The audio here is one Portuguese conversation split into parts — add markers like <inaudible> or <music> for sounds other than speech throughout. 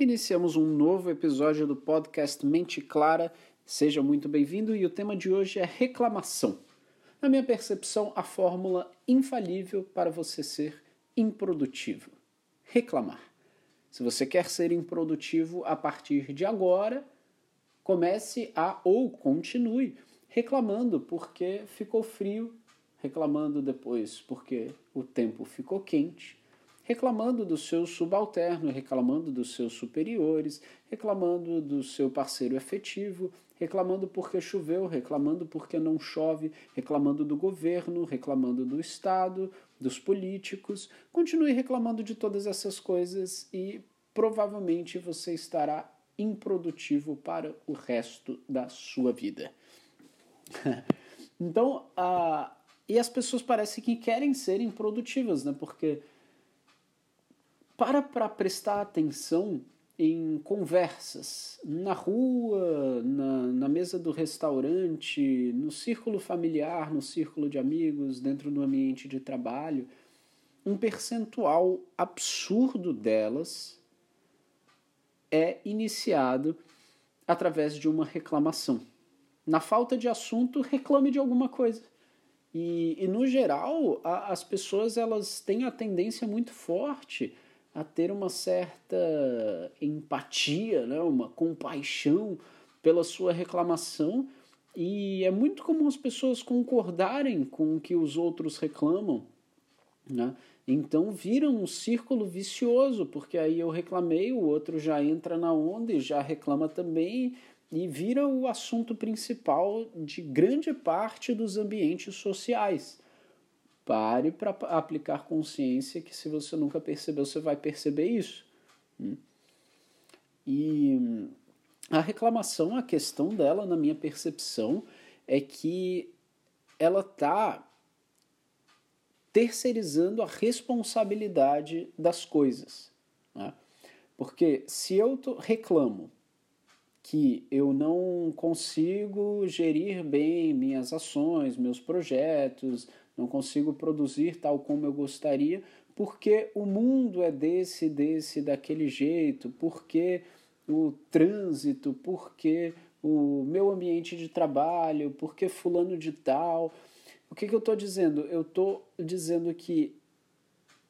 Iniciamos um novo episódio do podcast Mente Clara. Seja muito bem-vindo e o tema de hoje é reclamação. Na minha percepção, a fórmula infalível para você ser improdutivo: reclamar. Se você quer ser improdutivo a partir de agora, comece a ou continue reclamando porque ficou frio, reclamando depois porque o tempo ficou quente, reclamando do seu subalterno, reclamando dos seus superiores, reclamando do seu parceiro efetivo, reclamando porque choveu, reclamando porque não chove, reclamando do governo, reclamando do Estado, dos políticos. Continue reclamando de todas essas coisas e provavelmente você estará improdutivo para o resto da sua vida. <laughs> então, a, e as pessoas parecem que querem ser improdutivas, né? Porque para para prestar atenção em conversas, na rua, na, na mesa do restaurante, no círculo familiar, no círculo de amigos, dentro do ambiente de trabalho, um percentual absurdo delas é iniciado através de uma reclamação. Na falta de assunto, reclame de alguma coisa. E, e no geral, a, as pessoas elas têm a tendência muito forte a ter uma certa empatia, né, uma compaixão pela sua reclamação. E é muito comum as pessoas concordarem com o que os outros reclamam. Né? Então vira um círculo vicioso, porque aí eu reclamei, o outro já entra na onda e já reclama também, e vira o assunto principal de grande parte dos ambientes sociais. Pare para aplicar consciência que se você nunca percebeu, você vai perceber isso. Hum. E a reclamação, a questão dela, na minha percepção, é que ela está terceirizando a responsabilidade das coisas. Né? Porque se eu reclamo que eu não consigo gerir bem minhas ações, meus projetos, não consigo produzir tal como eu gostaria, porque o mundo é desse, desse, daquele jeito, porque o trânsito, porque o meu ambiente de trabalho, porque fulano de tal. O que, que eu estou dizendo? Eu estou dizendo que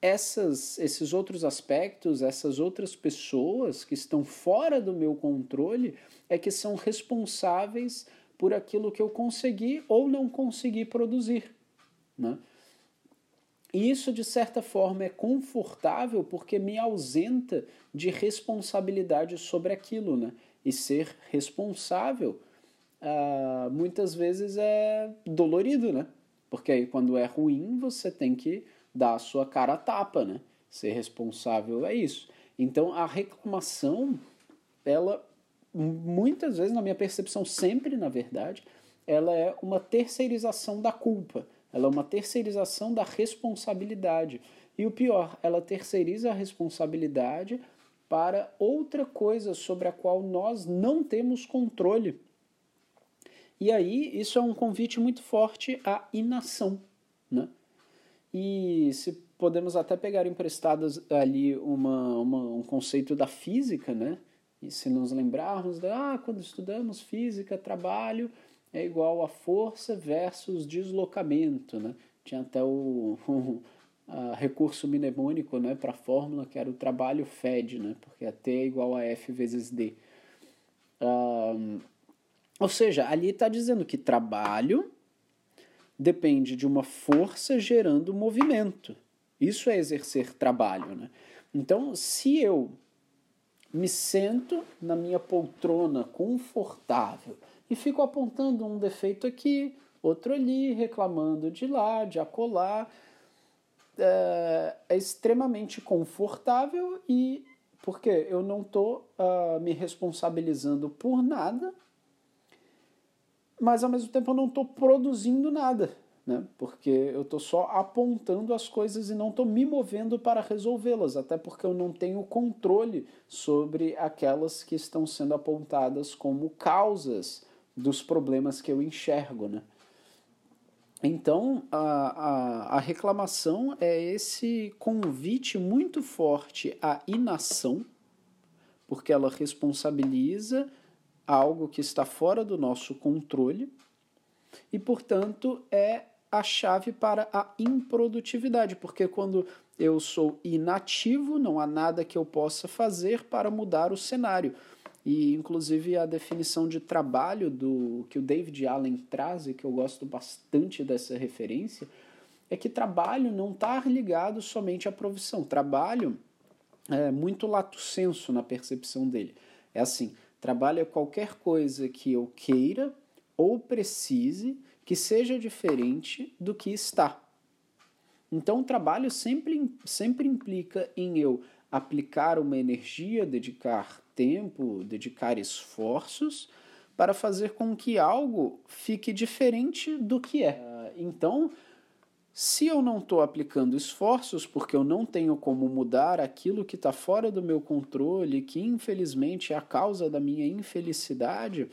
essas, esses outros aspectos, essas outras pessoas que estão fora do meu controle, é que são responsáveis por aquilo que eu consegui ou não consegui produzir. Né? E isso, de certa forma, é confortável porque me ausenta de responsabilidade sobre aquilo. Né? E ser responsável ah, muitas vezes é dolorido, né? Porque aí, quando é ruim, você tem que dar a sua cara a tapa, né? Ser responsável é isso. Então a reclamação, ela muitas vezes, na minha percepção, sempre na verdade, ela é uma terceirização da culpa, ela é uma terceirização da responsabilidade. E o pior, ela terceiriza a responsabilidade para outra coisa sobre a qual nós não temos controle. E aí, isso é um convite muito forte à inação. Né? E se podemos até pegar emprestadas ali uma, uma, um conceito da física, né? E se nos lembrarmos, da, ah, quando estudamos física, trabalho é igual a força versus deslocamento, né? Tinha até o, <laughs> o recurso mnemônico né, para a fórmula, que era o trabalho FED, né? Porque a T é igual a F vezes D. Um, ou seja, ali está dizendo que trabalho depende de uma força gerando movimento. Isso é exercer trabalho. Né? Então, se eu me sento na minha poltrona confortável e fico apontando um defeito aqui, outro ali, reclamando de lá, de acolá, é, é extremamente confortável e porque eu não estou uh, ah, me responsabilizando por nada, mas ao mesmo tempo eu não estou produzindo nada, né? porque eu estou só apontando as coisas e não estou me movendo para resolvê-las, até porque eu não tenho controle sobre aquelas que estão sendo apontadas como causas dos problemas que eu enxergo. Né? Então, a, a, a reclamação é esse convite muito forte à inação porque ela responsabiliza algo que está fora do nosso controle e, portanto, é a chave para a improdutividade, porque quando eu sou inativo, não há nada que eu possa fazer para mudar o cenário. E, inclusive, a definição de trabalho do que o David Allen traz, e que eu gosto bastante dessa referência, é que trabalho não está ligado somente à profissão. Trabalho é muito lato senso na percepção dele. É assim, trabalho é qualquer coisa que eu queira ou precise que seja diferente do que está. Então, o trabalho sempre, sempre implica em eu aplicar uma energia, dedicar tempo, dedicar esforços para fazer com que algo fique diferente do que é. Então, se eu não estou aplicando esforços, porque eu não tenho como mudar aquilo que está fora do meu controle, que infelizmente é a causa da minha infelicidade,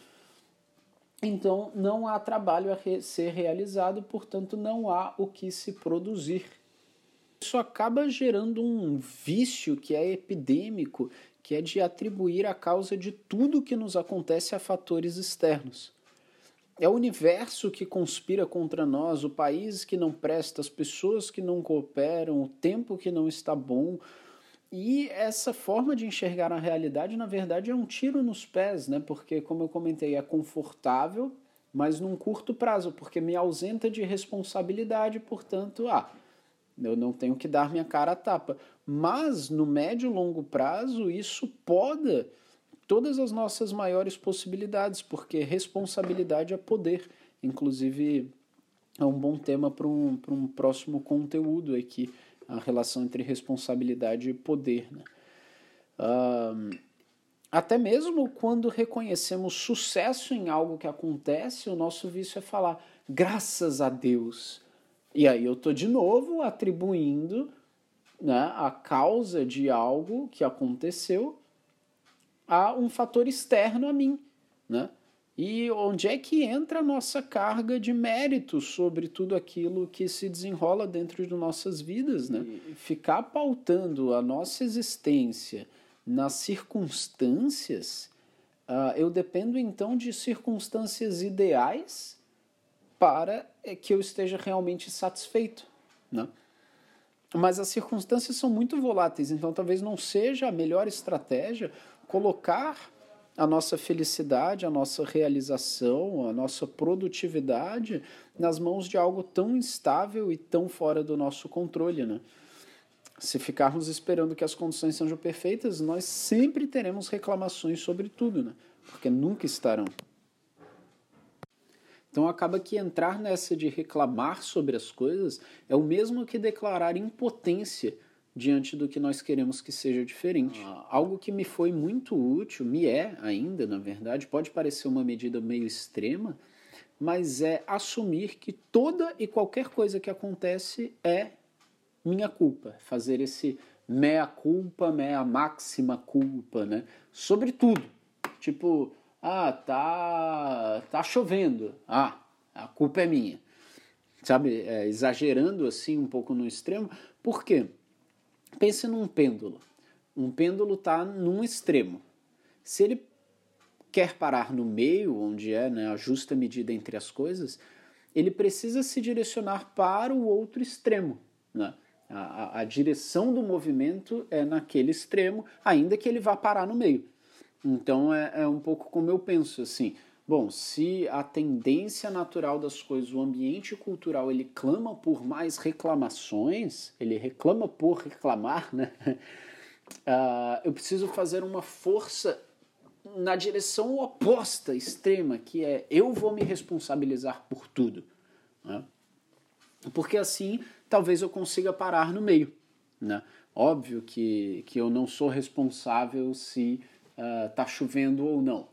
então não há trabalho a ser realizado, portanto não há o que se produzir. Isso acaba gerando um vício que é epidêmico, que é de atribuir a causa de tudo que nos acontece a fatores externos. É o universo que conspira contra nós, o país que não presta, as pessoas que não cooperam, o tempo que não está bom. E essa forma de enxergar a realidade, na verdade, é um tiro nos pés, né? Porque, como eu comentei, é confortável, mas num curto prazo, porque me ausenta de responsabilidade, portanto, ah, eu não tenho que dar minha cara a tapa. Mas no médio e longo prazo, isso poda todas as nossas maiores possibilidades, porque responsabilidade é poder. Inclusive, é um bom tema para um, um próximo conteúdo aqui, a relação entre responsabilidade e poder. Né? Até mesmo quando reconhecemos sucesso em algo que acontece, o nosso vício é falar graças a Deus. E aí eu estou de novo atribuindo né, a causa de algo que aconteceu a um fator externo a mim, né? E onde é que entra a nossa carga de mérito sobre tudo aquilo que se desenrola dentro de nossas vidas, né? E ficar pautando a nossa existência nas circunstâncias, uh, eu dependo então de circunstâncias ideais para que eu esteja realmente satisfeito, né? Mas as circunstâncias são muito voláteis, então talvez não seja a melhor estratégia colocar a nossa felicidade, a nossa realização, a nossa produtividade nas mãos de algo tão instável e tão fora do nosso controle, né? Se ficarmos esperando que as condições sejam perfeitas, nós sempre teremos reclamações sobre tudo, né? Porque nunca estarão. Então acaba que entrar nessa de reclamar sobre as coisas é o mesmo que declarar impotência diante do que nós queremos que seja diferente. Ah, algo que me foi muito útil, me é ainda, na verdade, pode parecer uma medida meio extrema, mas é assumir que toda e qualquer coisa que acontece é minha culpa. Fazer esse mea culpa, mea máxima culpa, né? Sobre tudo. Tipo, ah, tá, tá chovendo. Ah, a culpa é minha. Sabe, é, exagerando assim um pouco no extremo. Por quê? Pense num pêndulo. Um pêndulo está num extremo. Se ele quer parar no meio, onde é né, a justa medida entre as coisas, ele precisa se direcionar para o outro extremo. Né? A, a, a, direção do movimento é naquele extremo, ainda que ele vá parar no meio. Então é, é um pouco como eu penso assim. Bom, se a tendência natural das coisas, o ambiente cultural, ele clama por mais reclamações, ele reclama por reclamar, né? Uh, <laughs> eu preciso fazer uma força na direção oposta, extrema, que é eu vou me responsabilizar por tudo. Né? Porque assim talvez eu consiga parar no meio. Né? Óbvio que, que eu não sou responsável se está uh, chovendo ou não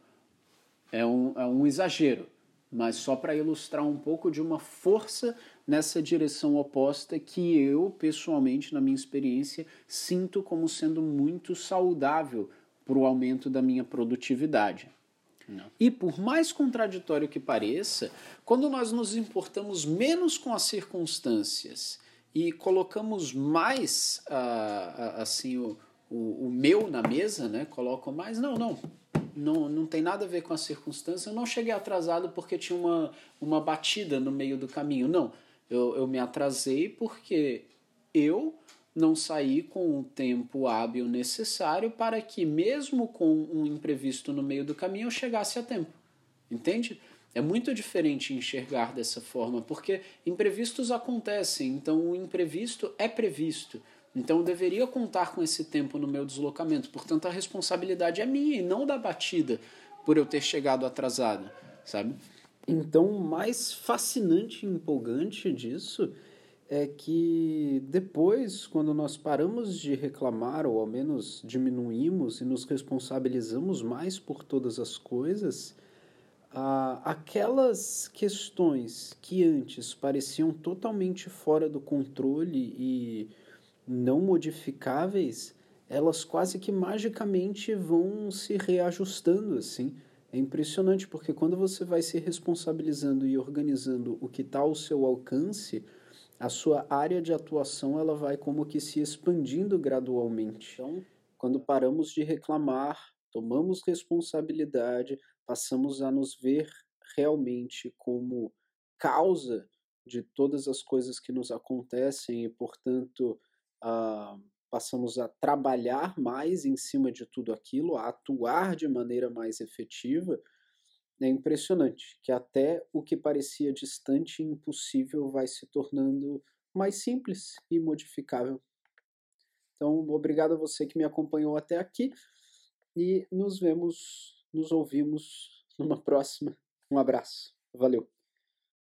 é um, é um exagero, mas só para ilustrar um pouco de uma força nessa direção oposta que eu, pessoalmente, na minha experiência, sinto como sendo muito saudável para o aumento da minha produtividade. Não. E por mais contraditório que pareça, quando nós nos importamos menos com as circunstâncias e colocamos mais uh, assim o, o, o meu na mesa, né? Colocam mais. Não, não. Não, não tem nada a ver com a circunstância. Eu não cheguei atrasado porque tinha uma, uma batida no meio do caminho. Não. Eu, eu me atrasei porque eu não saí com o tempo hábil necessário para que, mesmo com um imprevisto no meio do caminho, eu chegasse a tempo. Entende? É muito diferente enxergar dessa forma, porque imprevistos acontecem, então o imprevisto é previsto. Então eu deveria contar com esse tempo no meu deslocamento, portanto a responsabilidade é minha e não da batida por eu ter chegado atrasado, sabe? Então, o mais fascinante e empolgante disso é que depois, quando nós paramos de reclamar, ou ao menos diminuímos e nos responsabilizamos mais por todas as coisas, aquelas questões que antes pareciam totalmente fora do controle e não modificáveis, elas quase que magicamente vão se reajustando assim. É impressionante porque quando você vai se responsabilizando e organizando o que está ao seu alcance, a sua área de atuação ela vai como que se expandindo gradualmente. Então, quando paramos de reclamar, tomamos responsabilidade, passamos a nos ver realmente como causa de todas as coisas que nos acontecem e, portanto, uh, passamos a trabalhar mais em cima de tudo aquilo, a atuar de maneira mais efetiva, é impressionante que até o que parecia distante e impossível vai se tornando mais simples e modificável. Então, obrigado a você que me acompanhou até aqui e nos vemos, nos ouvimos <laughs> numa próxima. Um abraço. Valeu.